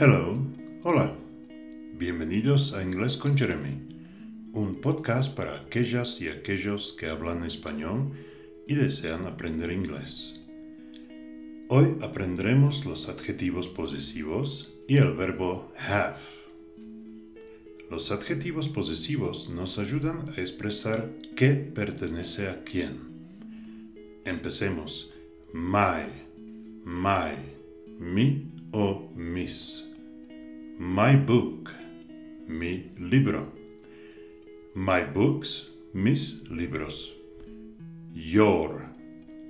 Hello, hola. Bienvenidos a Inglés con Jeremy, un podcast para aquellas y aquellos que hablan español y desean aprender inglés. Hoy aprenderemos los adjetivos posesivos y el verbo have. Los adjetivos posesivos nos ayudan a expresar qué pertenece a quién. Empecemos. My, my, mi o mis. My book, mi libro. My books, mis libros. Your,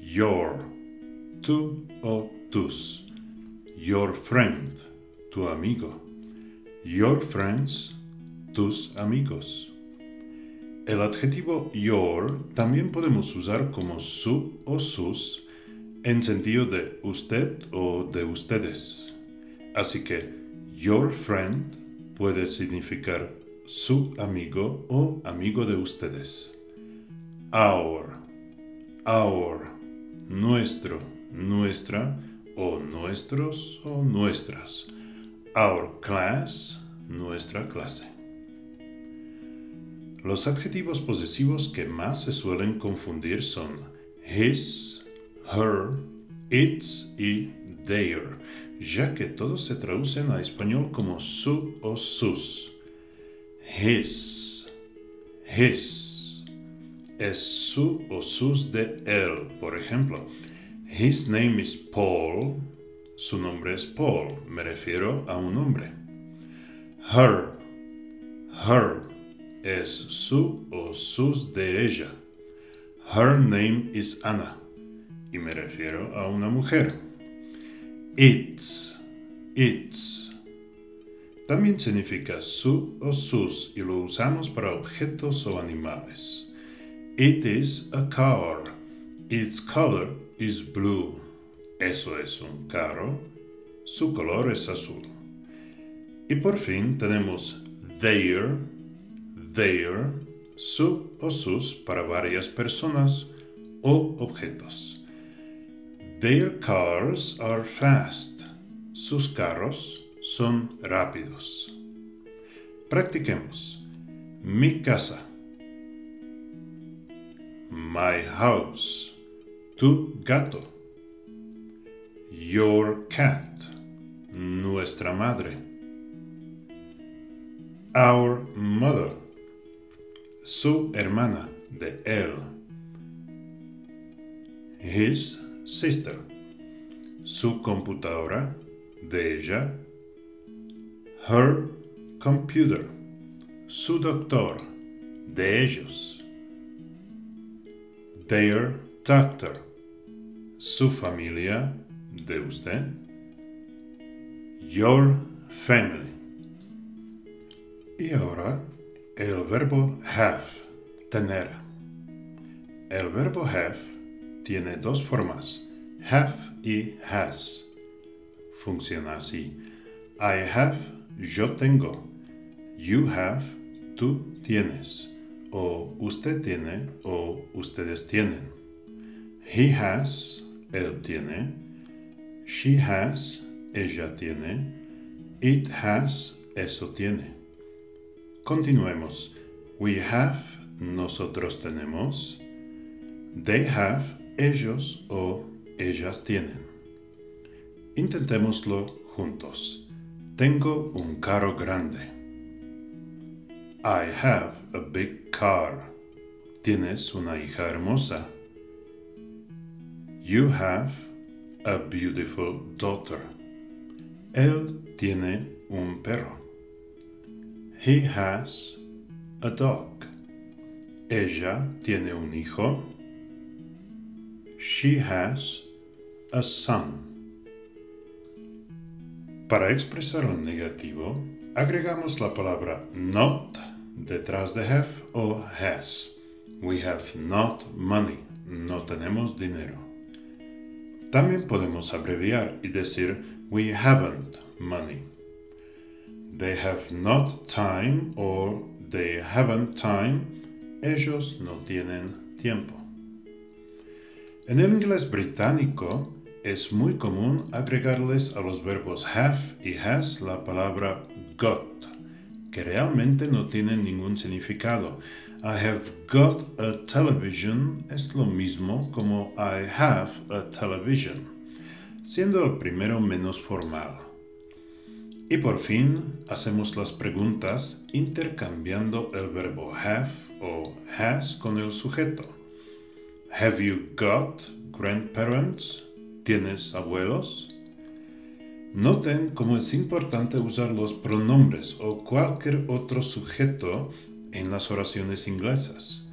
your, tu o tus. Your friend, tu amigo. Your friends, tus amigos. El adjetivo your también podemos usar como su o sus en sentido de usted o de ustedes. Así que your friend puede significar su amigo o amigo de ustedes. Our, our, nuestro, nuestra o nuestros o nuestras. Our class, nuestra clase. Los adjetivos posesivos que más se suelen confundir son his, her, its y their, ya que todos se traducen a español como su o sus. His, his, es su o sus de él. Por ejemplo, his name is Paul, su nombre es Paul, me refiero a un hombre. Her, her, es su o sus de ella. Her name is Anna y me refiero a una mujer. It's, it's. También significa su o sus y lo usamos para objetos o animales. It is a car. Its color is blue. Eso es un carro. Su color es azul. Y por fin tenemos their, their, su o sus para varias personas o objetos. Their cars are fast. Sus carros son rápidos. Practiquemos. Mi casa. My house. Tu gato. Your cat. Nuestra madre. Our mother. Su hermana de él. His sister. Su computadora de ella. Her computer. Su doctor de ellos. Their doctor. Su familia de usted. Your family. Y ahora el verbo have, tener. El verbo have tiene dos formas, have y has. Funciona así. I have, yo tengo. You have, tú tienes. O usted tiene o ustedes tienen. He has, él tiene. She has, ella tiene. It has, eso tiene. Continuemos. We have, nosotros tenemos. They have, ellos o ellas tienen. Intentémoslo juntos. Tengo un carro grande. I have a big car. Tienes una hija hermosa. You have a beautiful daughter. Él tiene un perro. He has a dog. Ella tiene un hijo. She has a son. Para expresar un negativo, agregamos la palabra not detrás de have o has. We have not money. No tenemos dinero. También podemos abreviar y decir we haven't money. They have not time or they haven't time. Ellos no tienen tiempo. En el inglés británico, es muy común agregarles a los verbos have y has la palabra got, que realmente no tiene ningún significado. I have got a television es lo mismo como I have a television, siendo el primero menos formal. Y por fin hacemos las preguntas intercambiando el verbo have o has con el sujeto. Have you got grandparents? ¿Tienes abuelos? Noten cómo es importante usar los pronombres o cualquier otro sujeto en las oraciones inglesas.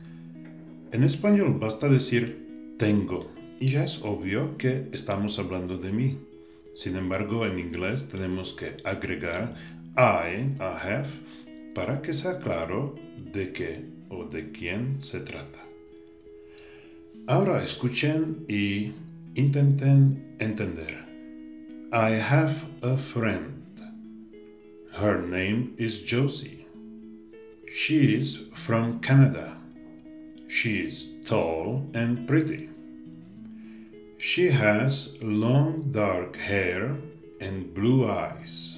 En español basta decir tengo y ya es obvio que estamos hablando de mí. Sin embargo, en inglés tenemos que agregar I a have para que sea claro de qué o de quién se trata. Ahora escuchen y intenten entender. I have a friend. Her name is Josie. She is from Canada. She is tall and pretty. She has long dark hair and blue eyes.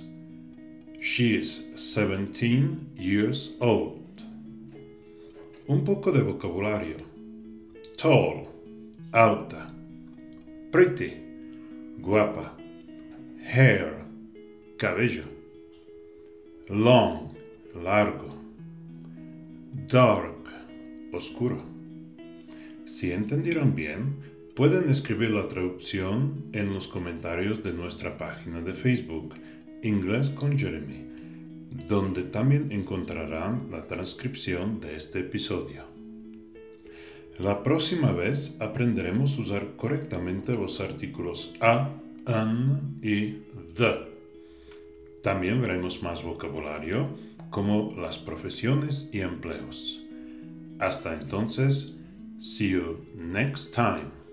She is 17 years old. Un poco de vocabulario. Tall, alta. Pretty, guapa. Hair, cabello. Long, largo. Dark, oscuro. Si entendieron bien, Pueden escribir la traducción en los comentarios de nuestra página de Facebook, Inglés con Jeremy, donde también encontrarán la transcripción de este episodio. La próxima vez aprenderemos a usar correctamente los artículos a, an y the. También veremos más vocabulario como las profesiones y empleos. Hasta entonces, see you next time.